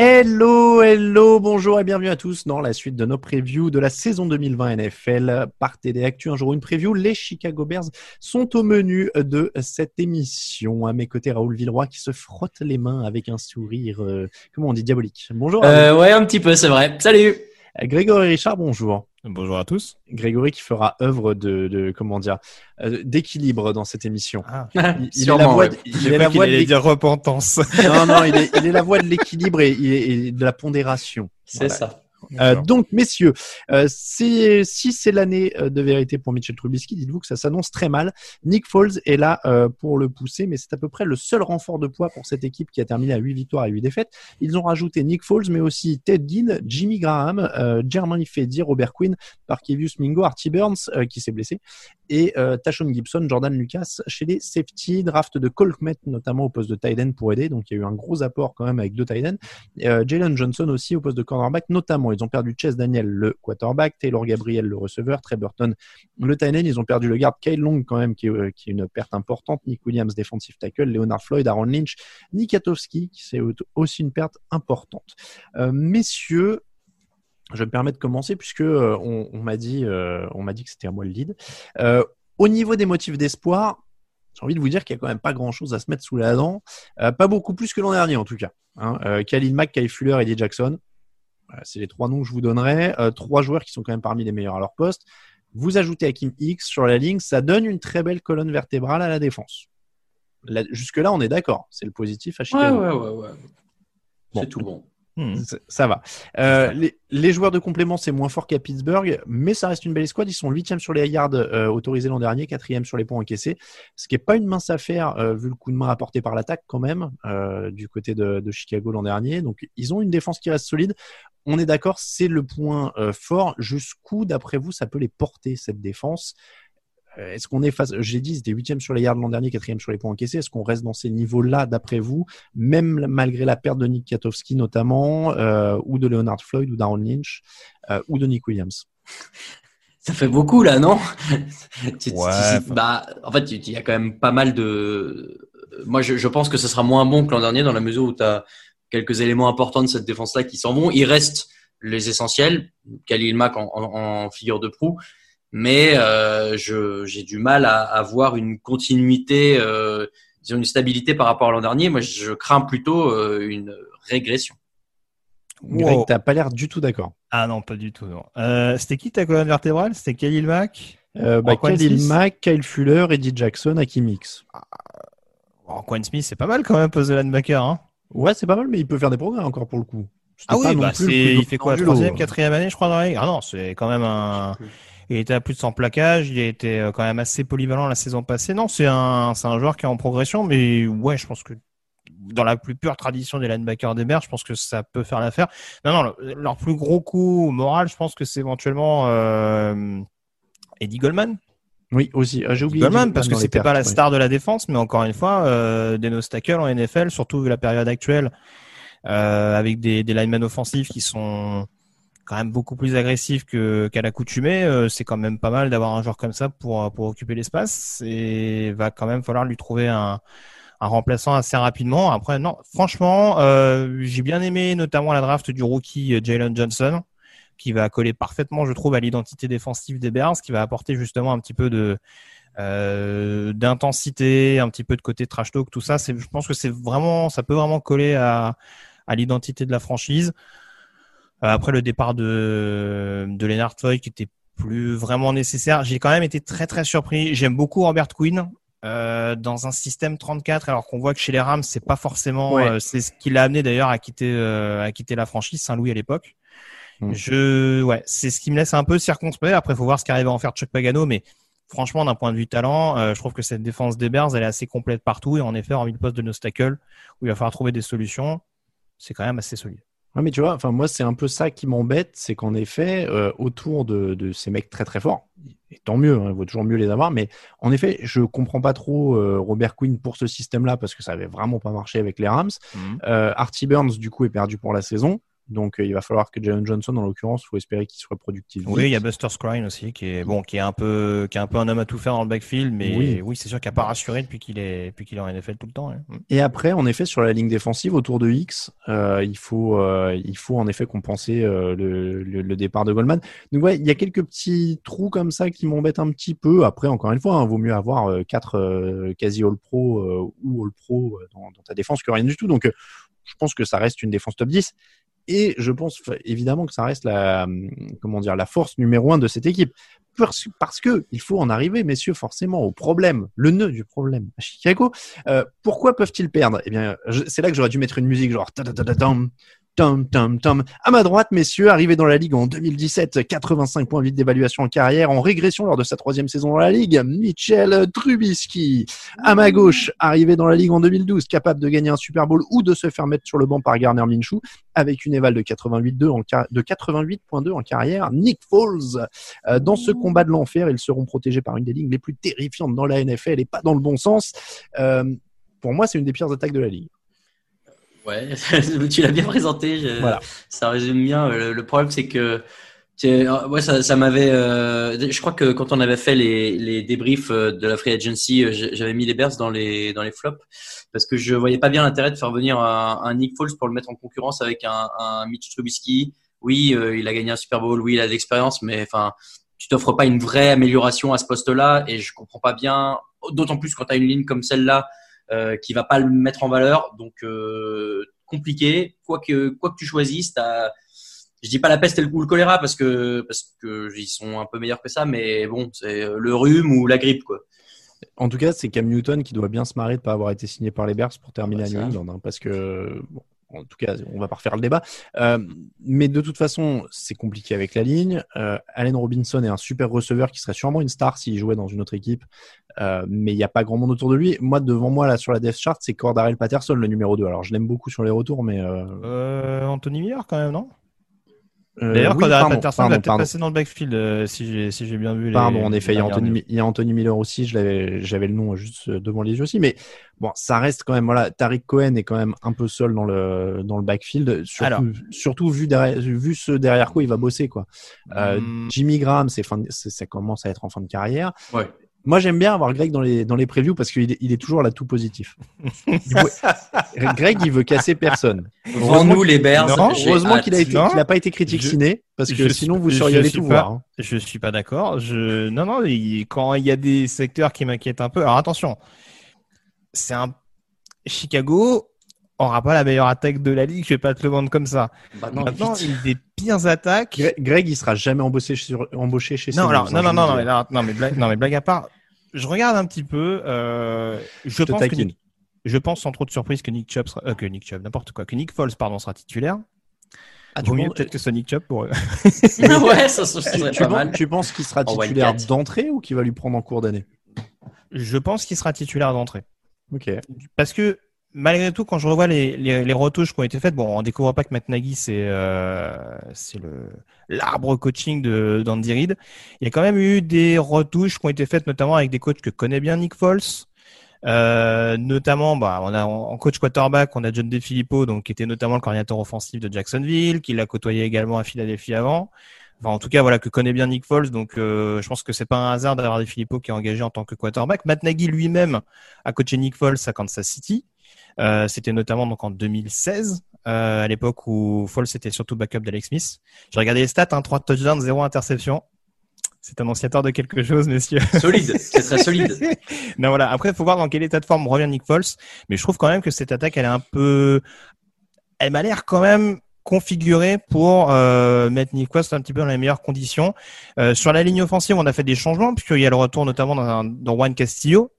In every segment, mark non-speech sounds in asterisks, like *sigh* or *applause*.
Hello, hello, bonjour et bienvenue à tous dans la suite de nos previews de la saison 2020 NFL par TD Actu. Un jour une preview, les Chicago Bears sont au menu de cette émission. À mes côtés, Raoul Villeroy qui se frotte les mains avec un sourire, euh, comment on dit, diabolique. Bonjour. Euh, ouais, un petit peu, c'est vrai. Salut. Grégory Richard, bonjour. Bonjour à tous. Grégory qui fera œuvre de, de comment dire, euh, d'équilibre dans cette émission. Ah, Il, il est la voix, ouais. de- il est la voix allait dire repentance. non, non, il est, il est la voix de l'équilibre et, et- et de la pondération. C'est Voilà. ça. Euh, donc, messieurs, euh, si c'est l'année euh, de vérité pour Mitchell Trubisky, dites-vous que ça s'annonce très mal. Nick Foles est là euh, pour le pousser, mais c'est à peu près le seul renfort de poids pour cette équipe qui a terminé à 8 victoires et 8 défaites. Ils ont rajouté Nick Foles, mais aussi Ted Ginn, Jimmy Graham, euh, Jermaine Ifedi, Robert Quinn, Parkevius Mingo, Artie Burns, qui s'est blessé, et euh, Tashon Gibson, Jordan Lucas chez les safety, draft de Colkmet notamment au poste de tight end pour aider. Donc il y a eu un gros apport quand même avec deux tight ends. Euh, Jalen Johnson aussi au poste de cornerback, notamment. Ils ont perdu Chase Daniel, le quarterback, Taylor Gabriel, le receveur, Trey Burton, le tight end. Ils ont perdu le garde Kyle Long quand même, qui est, euh, qui est une perte importante. Nick Williams, defensive tackle, Leonard Floyd, Aaron Lynch, Nick Katowski, qui c'est aussi une perte importante. Euh, messieurs, je me permets de commencer puisque euh, on, on m'a dit, euh, on m'a dit que c'était à moi le lead. Euh, au niveau des motifs d'espoir, j'ai envie de vous dire qu'il y a quand même pas grand chose à se mettre sous la dent. Euh, pas beaucoup plus que l'an dernier en tout cas. Hein. Euh, Khalil Mack, Kyle Fuller et Eddie Jackson. Voilà, c'est les trois noms que je vous donnerai. Euh, trois joueurs qui sont quand même parmi les meilleurs à leur poste. Vous ajoutez Hakim X sur la ligne, ça donne une très belle colonne vertébrale à la défense. Là- Jusque-là, on est d'accord. C'est le positif à Ouais, Chicago. ouais, ouais, ouais. Bon. C'est tout bon. Hmm. Ça- va. Euh, *laughs* les, les joueurs de complément, c'est moins fort qu'à Pittsburgh, mais ça reste une belle escouade. Ils sont huitième sur les yards euh, autorisés l'an dernier, quatrième sur les points encaissés, ce qui est pas une mince affaire euh, vu le coup de main apporté par l'attaque quand même euh, du côté de, de Chicago l'an dernier. Donc ils ont une défense qui reste solide. On est d'accord, c'est le point euh, fort. Jusqu'où, d'après vous, ça peut les porter cette défense? Est-ce qu'on est face J'ai dit, ils étaient huitième sur les yards l'an dernier, quatrième sur les points encaissés. Est-ce qu'on reste dans ces niveaux-là, d'après vous, même malgré la perte de Nick Katowski notamment, euh, ou de Leonard Floyd, ou d'Aaron Lynch, euh, ou de Nick Williams? *laughs* Ça fait beaucoup là, non? *laughs* Ouais, Bah, en fait, il y a quand même pas mal de. Moi, je, je pense que ce sera moins bon que l'an dernier dans la mesure où tu as quelques éléments importants de cette défense-là qui s'en vont. Il reste les essentiels, Khalil Mack en, en- en figure de proue, mais euh, je- j'ai du mal à avoir une continuité, euh, disons une stabilité par rapport à l'an dernier. Moi, je crains plutôt euh, une régression. Greg, Wow. t'as pas l'air du tout d'accord. Ah non, pas du tout. Euh, C'était qui ta colonne vertébrale? C'était Khalil Mack? Euh, bah, Khalil Mack, Kyle Fuller, Eddie Jackson, Hakim X. oh, Quan Smith, c'est pas mal quand même, poste de linebacker. Hein Ouais, c'est pas mal, mais il peut faire des progrès encore pour le coup. Ah pas oui, non bah il fait quoi lot. Troisième, quatrième année, je crois, dans la ligue? Ah non, c'est quand même un. Il était à plus de 100 plaquages, il a été euh, quand même assez polyvalent la saison passée. Non, c'est un, c'est un joueur qui est en progression, mais ouais, je pense que dans la plus pure tradition des linebackers des Bears, je pense que ça peut faire l'affaire. Non, non, le- leur plus gros coup moral, je pense que c'est éventuellement euh, Eddie Goldman. Oui, aussi. Ah, J'ai oublié. Goldman, parce que c'était pas la ouais. star de la défense, mais encore une fois, euh, des nose tackles en NFL, surtout vu la période actuelle, euh, avec des, des linemen offensifs qui sont quand même beaucoup plus agressifs que qu'à l'accoutumée, euh, c'est quand même pas mal d'avoir un joueur comme ça pour pour occuper l'espace et va quand même falloir lui trouver un un remplaçant assez rapidement. Après, non, franchement, euh, j'ai bien aimé notamment la draft du rookie euh, Jalen Johnson qui va coller parfaitement, je trouve, à l'identité défensive des Bears, qui va apporter justement un petit peu de euh, d'intensité, un petit peu de côté trash talk, tout ça. C'est, je pense que c'est vraiment, ça peut vraiment coller à, à l'identité de la franchise. Euh, après le départ de de Leonard Foy, qui était plus vraiment nécessaire, j'ai quand même été très très surpris. J'aime beaucoup Robert Quinn. Euh, dans un système 34, alors qu'on voit que chez les Rams, c'est pas forcément, Ouais. euh, c'est ce qui l'a amené d'ailleurs à quitter, euh, à quitter la franchise Saint-Louis à l'époque. Mm. Je, ouais, c'est ce qui me laisse un peu circonspect. Après, faut voir ce qu'arrive à en faire Chuck Pagano, mais franchement, d'un point de vue talent, euh, je trouve que cette défense des Bears, elle est assez complète partout et en effet, hormis le poste de Nostacle, où il va falloir trouver des solutions, c'est quand même assez solide. Ouais, mais tu vois, enfin moi c'est un peu ça qui m'embête, c'est qu'en effet euh, autour de, de ces mecs très très forts, et tant mieux, hein, il vaut toujours mieux les avoir, mais en effet je comprends pas trop euh, Robert Quinn pour ce système-là parce que ça avait vraiment pas marché avec les Rams. Euh, Artie Burns du coup est perdu pour la saison, donc euh, il va falloir que Jalen Johnson en l'occurrence, faut espérer qu'il soit productif. Oui, il y a Buster Scrine aussi, qui est bon, qui est un peu, qui est un peu un homme à tout faire dans le backfield, mais Oui. oui, c'est sûr qu'il n'a pas rassuré depuis qu'il est, depuis qu'il est en NFL tout le temps. hein. Et après, en effet, sur la ligne défensive, autour de X, euh, il, faut, euh, il faut en effet compenser euh, le, le, le départ de Goldman. Donc, ouais, il y a quelques petits trous comme ça qui m'embêtent un petit peu. Après, encore une fois, hein, vaut mieux avoir quatre quasi All-Pro euh, ou All-Pro euh, dans, dans ta défense que rien du tout. Donc, je pense que ça reste une défense top 10. Et je pense évidemment que ça reste la, comment dire, la force numéro un de cette équipe. Parce, parce que il faut en arriver, messieurs, forcément, au problème, le nœud du problème à Chicago. Euh, pourquoi peuvent-ils perdre? Eh bien, c'est là que j'aurais dû mettre une musique genre ta-ta-ta-ta-tam, tam, tam, tam. À ma droite, messieurs, arrivé dans la ligue en 2017, 85.8 d'évaluation en carrière, en régression lors de sa troisième saison dans la ligue, Mitchell Trubisky. À ma gauche, arrivé dans la ligue en 2012, capable de gagner un Super Bowl ou de se faire mettre sur le banc par Garner Minshew, avec une éval de 88.2 en, car- de 88.2 en carrière, Nick Foles. Euh, dans ce combat de l'enfer, ils seront protégés par une des ligues les plus terrifiantes dans la NFL et pas dans le bon sens. Euh, pour moi, c'est une des pires attaques de la ligue. Ouais, *laughs* tu l'as bien présenté. je- Voilà. Ça résume bien. Le, le problème, c'est que euh, ouais, ça, ça m'avait. euh, je crois que quand on avait fait les, les débriefs euh, de la free agency, euh, j'avais mis les Bears dans les dans les flops parce que je voyais pas bien l'intérêt de faire venir un, un Nick Foles pour le mettre en concurrence avec un, un Mitch Trubisky. Oui, euh, il a gagné un Super Bowl. Oui, il a de l'expérience, mais enfin, tu t'offres pas une vraie amélioration à ce poste-là et je comprends pas bien. D'autant plus quand tu as une ligne comme celle-là euh, qui va pas le mettre en valeur. Donc euh, compliqué. Quoi que quoi que tu choisisses, t'as je dis pas la peste et le- ou le choléra parce que parce que ils sont un peu meilleurs que ça, mais bon, c'est euh, le rhume ou la grippe quoi. En tout cas, c'est Cam Newton qui doit bien se marrer de pas avoir été signé par les Bears pour terminer Ouais, à New. England, hein, parce que bon, en tout cas, on va pas refaire le débat. Euh, mais de toute façon, c'est compliqué avec la ligne. Euh, Allen Robinson est un super receveur qui serait sûrement une star s'il jouait dans une autre équipe, euh, mais il n'y a pas grand monde autour de lui. Moi, devant moi là sur la depth chart, c'est Cordarel Patterson, le numéro 2. Alors, je l'aime beaucoup sur les retours, mais euh, Euh, Anthony Miller quand même, non? D'ailleurs, oui, quand Patterson va peut-être passer dans le backfield, euh, si j'ai si j'ai bien vu. Pardon, en effet, il y, a Anthony, il y a Anthony Miller aussi, je l'avais, j'avais le nom juste devant les yeux aussi, mais bon, ça reste quand même, voilà, Tariq Cohen est quand même un peu seul dans le, dans le backfield, surtout, Alors. surtout vu, derrière, vu ce derrière quoi il va bosser, quoi. Euh, Hmm. Jimmy Graham, c'est fin de- c'est- ça commence à être en fin de carrière. Ouais. Moi, j'aime bien avoir Greg dans les, dans les previews parce qu'il est, il est toujours là tout positif. Il veut- *laughs* Greg, il veut casser personne. Vends-nous les Bears. Non, Heureusement qu'il a été, Non. qu'il a pas été critique Je- ciné parce que sinon suis- vous seriez allé tout pas- voir. hein. Je suis pas d'accord. Je non non, il- quand il y a des secteurs qui m'inquiètent un peu. Alors attention, c'est un Chicago aura pas la meilleure attaque de la ligue. Je vais pas te le vendre comme ça. Bah non, Maintenant, vite. une des pires attaques. Gre- Greg, il sera jamais embauché, sur, embauché chez Non, alors, non, non, non, non, dis. mais, là, non, mais blague, non, mais blague à part, je regarde un petit peu. Euh, je pense que taquine. Nick- je pense sans trop de surprise que Nick Chubb, sera, euh, que Nick Chubb, n'importe quoi, que Nick Foles, pardon, sera titulaire. Ah, Vaut mieux peut-être que ce soit Nick Chubb pour eux. *laughs* ouais, ça, serait tu pas penses, mal. tu penses qu'il sera titulaire d'entrée ou qu'il va lui prendre en cours d'année? Je pense qu'il sera titulaire d'entrée. Ok. Parce que malgré tout, quand je revois les, les, les retouches qui ont été faites, bon, on découvre pas que Matt Nagy c'est euh, le l'arbre coaching de d'Andy Reid. Il y a quand même eu des retouches qui ont été faites, notamment avec des coachs que connaît bien Nick Foles. Euh, notamment, bah, on a en coach quarterback, on a John DeFilippo, donc qui était notamment le coordinateur offensif de Jacksonville, qui l'a côtoyé également à Philadelphie avant. Enfin, en tout cas, voilà, que connaît bien Nick Foles, donc euh, je pense que c'est pas un hasard d'avoir DeFilippo qui est engagé en tant que quarterback. Matt Nagy lui-même a coaché Nick Foles à Kansas City. Euh, C'était notamment donc en 2016. euh, à l'époque où Foles était surtout backup d'Alex Smith. J'ai regardé les stats, hein, 3 touchdowns, 0 interception. C'est annonciateur de quelque chose, messieurs. Solide, *laughs* c'est très solide. non, voilà. Après, il faut voir dans quel état de forme revient Nick Foles. Mais je trouve quand même que cette attaque, elle est un peu, elle m'a l'air quand même configurée pour euh, mettre Nick Foles un petit peu dans les meilleures conditions. Euh, sur la ligne offensive, on a fait des changements puisqu'il y a le retour notamment dans, dans Juan Castillo,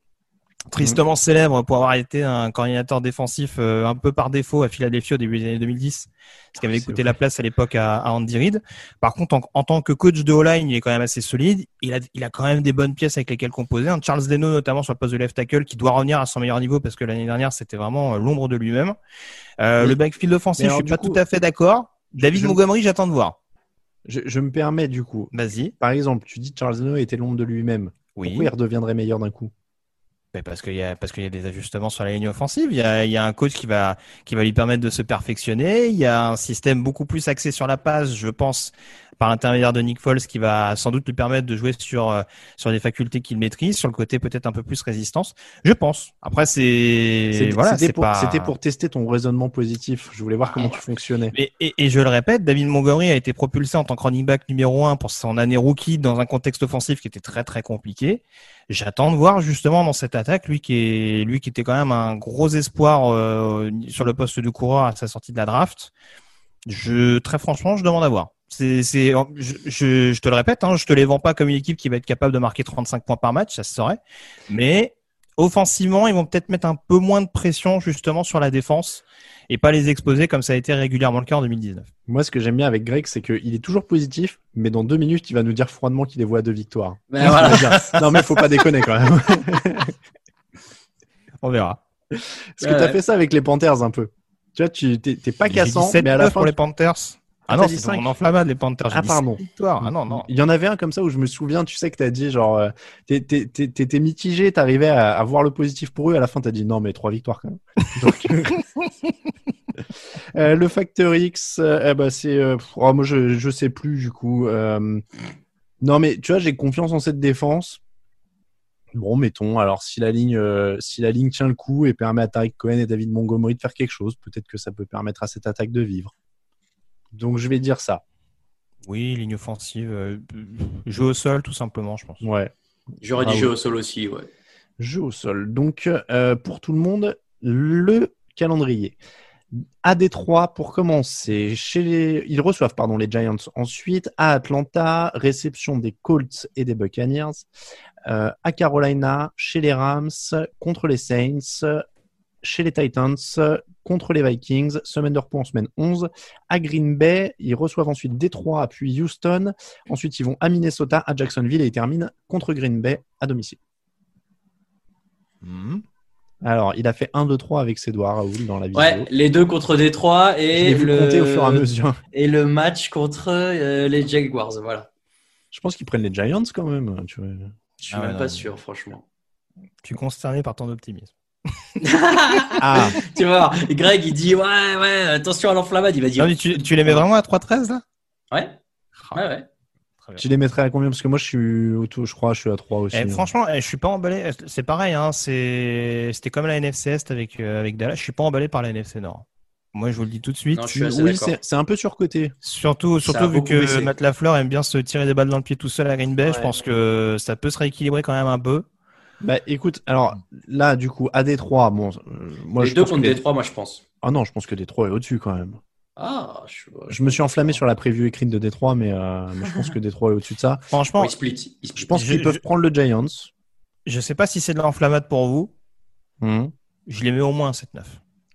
tristement célèbre pour avoir été un coordinateur défensif euh, un peu par défaut à Philadelphie au début des années 2010, ce qui avait coûté la place à l'époque à, à Andy Reid. Par contre, en, en tant que coach de O-line, il est quand même assez solide. Il a, il a quand même des bonnes pièces avec lesquelles composer. Un Charles Deno, notamment sur le poste de left tackle, qui doit revenir à son meilleur niveau parce que l'année dernière, c'était vraiment euh, l'ombre de lui-même. Euh, le backfield offensif, mais je alors, suis pas coup, tout à fait d'accord. David je- Montgomery, j'attends de voir. Je, je me permets du coup. Vas-y. Par exemple, tu dis Charles Zeno était l'ombre de lui-même. Oui. Pourquoi il redeviendrait meilleur d'un coup? Parce qu'il y a parce qu'il y a des ajustements sur la ligne offensive. Il y a, il y a un coach qui va qui va lui permettre de se perfectionner. Il y a un système beaucoup plus axé sur la passe, je pense, par l'intermédiaire de Nick Foles, qui va sans doute lui permettre de jouer sur euh, sur des facultés qu'il maîtrise, sur le côté peut-être un peu plus résistance. Je pense. Après, c'est C'était voilà, c'était c'est pour, pas. pour tester ton raisonnement positif. Je voulais voir comment tu fonctionnais. Et, et, et je le répète, David Montgomery a été propulsé en tant que running back numéro un pour son année rookie dans un contexte offensif qui était très très compliqué. J'attends de voir justement dans cette attaque lui qui est lui qui était quand même un gros espoir euh, sur le poste de coureur à sa sortie de la draft. Je très franchement, je demande à voir. C'est c'est je, je, je te le répète, hein, je te les vends pas comme une équipe qui va être capable de marquer 35 points par match, ça se saurait. Mais offensivement, ils vont peut-être mettre un peu moins de pression justement sur la défense et pas les exposer comme ça a été régulièrement le cas en 2019. Moi, ce que j'aime bien avec Greg, c'est qu'il est toujours positif, mais dans deux minutes, il va nous dire froidement qu'il est voix à deux victoires. Ben voilà. Non, mais faut pas déconner quand même. *laughs* On verra. Parce que Ouais, t'as ouais. fait ça avec les Panthers un peu. Tu vois, tu t'es pas cassant, dit 7 mais à la fin. pour les Panthers. Ah Ah, non, c'est mon enflammade les Panthers. Ah, dit pardon. sept victoires. Ah non, non. Il y en avait un comme ça où je me souviens, tu sais que t'as dit genre, euh, t'étais mitigé, t'arrivais à, à voir le positif pour eux, à la fin t'as dit non mais trois victoires quand même. *laughs* Donc, euh, le facteur X, euh, eh ben, c'est, euh, oh, moi je je sais plus du coup. euh, non mais tu vois, j'ai confiance en cette défense. Bon, mettons. Alors si la ligne, euh, si la ligne tient le coup et permet à Tariq Cohen et David Montgomery de faire quelque chose, peut-être que ça peut permettre à cette attaque de vivre. Donc je vais dire ça. Oui, ligne offensive. euh, jeu au sol, tout simplement, je pense. Ouais. J'aurais Ah dit jeu au sol aussi, ouais. Jeu au sol. Donc, euh, pour tout le monde, le calendrier. À Détroit, pour commencer, chez les... ils reçoivent pardon, les Giants. Ensuite, à Atlanta, réception des Colts et des Buccaneers. Euh, à Carolina, chez les Rams, contre les Saints. Chez les Titans, contre les Vikings, semaine de repos en semaine 11. À Green Bay, ils reçoivent ensuite Détroit, puis Houston. Ensuite, ils vont à Minnesota, à Jacksonville et ils terminent contre Green Bay à domicile. Mhm. Alors, il a fait 1, 2, 3 avec ses doigts, Raoul, dans la vidéo. Ouais, les deux contre Détroit et le... compter au fur et à mesure. et le match contre euh, les Jaguars, voilà. Je pense qu'ils prennent les Giants quand même. Tu vois. Je suis Ah même non, pas sûr, franchement. Tu es consterné par ton optimisme. Ah, *laughs* tu voir, Greg, il dit ouais, ouais, attention à l'enflammade. Il va dire Non, tu, tu les mets vraiment à 3-13 là? Ouais, ouais, ouais. tu les mettrais à combien? Parce que moi, je suis autour, je crois, je suis à 3 aussi. Eh, franchement, eh, je suis pas emballé. C'est pareil, hein, c'est- c'était comme la NFC Est avec, euh, avec Dallas. Je suis pas emballé par la NFC Nord. Moi, je vous le dis tout de suite. Non, je suis assez oui, c'est un peu surcoté. Surtout, surtout vu que baissé. Matt Lafleur aime bien se tirer des balles dans le pied tout seul à Green Bay, je pense que ça peut se rééquilibrer quand même un peu. Bah, écoute, alors là, du coup, à Détroit, bon, euh, moi, les je deux pense contre que Détroit, moi je pense. Ah non, je pense que Détroit est au-dessus quand même. Ah, je, Je me suis enflammé sur la preview écrite de Détroit, mais, euh, mais je pense que *laughs* Détroit est au-dessus de ça. Franchement, il split. il split. Je pense qu'ils peuvent je- prendre le Giants. je sais pas si c'est de l'enflammade pour vous. Mhm. Je les mets au moins 7-9.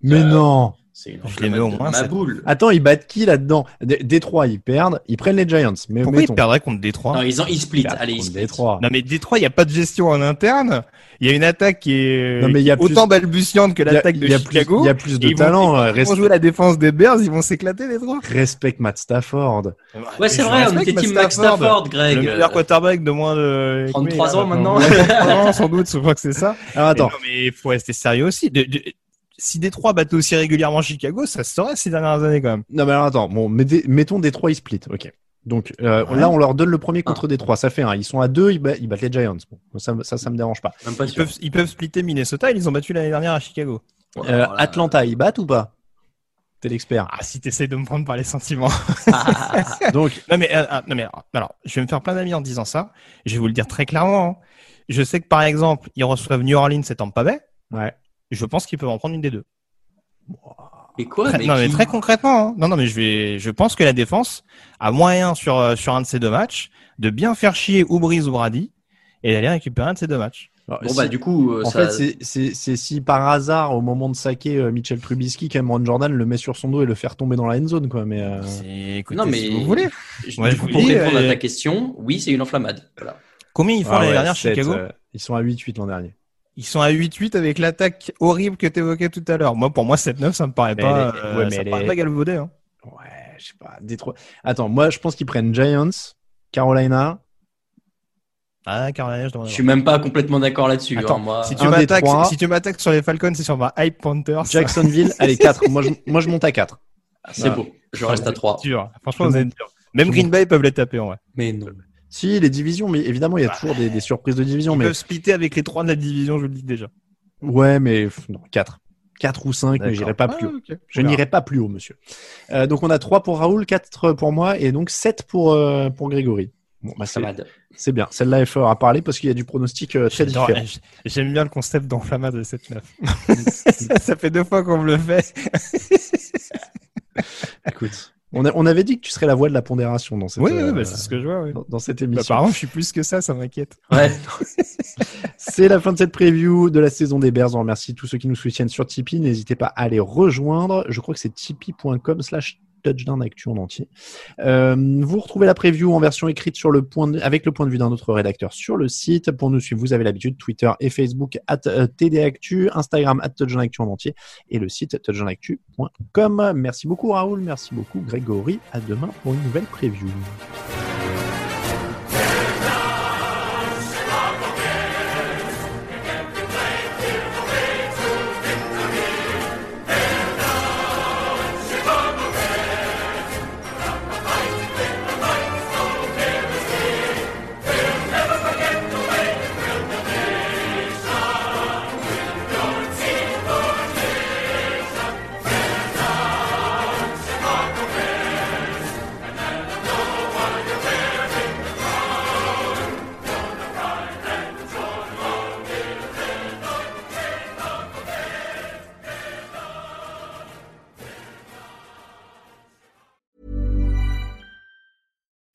Mais Euh, non C'est une Je les mets au moins, ma boule. Attends, ils battent qui là-dedans? Dé- Détroit, ils perdent, ils prennent les Giants. Mais Pourquoi mettons, ils perdraient contre Détroit? Non, ils, ont, ils split. ils Allez, ils contre split. Détroit. Non mais Détroit, il n'y a pas de gestion en interne. Il y a une attaque qui est Non, mais il y a plus- autant balbutiante que l'attaque de y a plus- Chicago. Il y a plus de Et ils vont- talent. euh, Ils vont Respect, jouer la défense des Bears, ils vont s'éclater les trois. respecte Matt Stafford. Ouais, c'est vrai, on était team Matt Stafford, Le Greg. meilleur quarterback de moins de 33 combien, ans maintenant. Ouais, *laughs* 33 ans, sans doute, je crois que c'est ça. Alors attends, mais il faut rester sérieux aussi. Si Détroit battait aussi régulièrement Chicago, ça se saurait ces dernières années quand même. non mais alors attends, bon, mettons Détroit, ils split, ok. Donc euh, Ouais. là, on leur donne le premier contre Détroit, ça fait un. Ils sont à deux, ils, ba- ils battent les Giants. Bon, ça, ça, ça me dérange pas. Même pas Ils sûr. peuvent, ils peuvent splitter Minnesota, ils les ont battus l'année dernière à Chicago. Euh, Voilà. Atlanta, ils battent ou pas? T'es l'expert. Ah, si t'essayes de me prendre par les sentiments. *laughs* Donc, non mais, euh, non mais, alors, je vais me faire plein d'amis en disant ça. Je vais vous le dire très clairement. hein. Je sais que par exemple, ils reçoivent New Orleans et Tampa Bay. ouais. Je pense qu'ils peuvent en prendre une des deux. Et quoi *laughs* Très- mais non mais qui- très concrètement. hein. Non non mais je vais, je pense que la défense a moyen sur euh, sur un de ces deux matchs de bien faire chier ou Breeze ou Brady et d'aller récupérer un de ces deux matchs. Alors, Bon si- bah du coup, euh, en ça... fait, c'est- si par hasard, au moment de saquer euh, Mitchell Trubisky, Cameron Jordan le met sur son dos et le faire tomber dans la end zone, quoi. Mais euh, C'est- écoutez, non mais si vous voulez. je- Moi, du je coup, vous pour dis, répondre euh, à ta question, oui, c'est une enflammade. Voilà. Combien ils font ah l'année ouais, dernière sept, Chicago? euh, ils sont à 8-8 l'an dernier. Ils sont à 8-8 avec l'attaque horrible que tu évoquais tout à l'heure. Moi, pour moi, 7-9, ça me paraît Mais pas, euh, ouais, mais ça me paraît est- pas galvaudé. Hein. Ouais, je sais pas. Détroit. Attends, moi, je pense qu'ils prennent Giants, Carolina. Ah, Carolina, je demande. Je suis même pas complètement d'accord là-dessus. Attends, hein, moi. si tu m'attaques, si tu m'attaques sur les Falcons, c'est sur ma hype Panthers. Jacksonville, *laughs* allez, 4. Moi, je, moi, je monte à 4. C'est Ah. beau. Je reste à 3. Dur. Franchement, vous êtes dur. Même Green Bay peuvent les taper en vrai. Mais non. Si, les divisions, mais évidemment, il y a toujours des, des surprises de division. Ils Mais peuvent splitter avec les trois de la division, je vous le dis déjà. ouais, mais non, 4. 4 ou 5, mais j'irai pas plus Ah, haut. ok. Je n'irai pas plus haut, monsieur. Euh, donc, on a 3 pour Raoul, 4 pour moi et donc 7 pour, euh, pour Grégory. Bon, bah, c'est, bien. Celle-là, il faudra parler parce qu'il y a du pronostic euh, très différent. J'aime bien le concept d'enflammade de 7-9. *laughs* ça fait deux fois qu'on me le fait. Écoute, on, a- on avait dit que tu serais la voix de la pondération dans cette, Oui, oui, euh, bah, c'est ce que je vois. oui. dans, dans cette Bah, émission. apparemment, je suis plus que ça, ça m'inquiète. Ouais. *laughs* C'est la fin de cette preview de la saison des Bears. On remercie tous ceux qui nous soutiennent sur Tipeee. N'hésitez pas à les rejoindre. Je crois que c'est tipeee.com slash touchdown actu en entier. Euh, vous retrouvez la preview en version écrite sur le point avec le point de vue d'un autre rédacteur sur le site. Pour nous suivre, vous avez l'habitude, Twitter et Facebook at euh, TDActu, Instagram at touchdown actu en entier et le site touchdownactu.com. Merci beaucoup Raoul, merci beaucoup Grégory. À demain pour une nouvelle preview.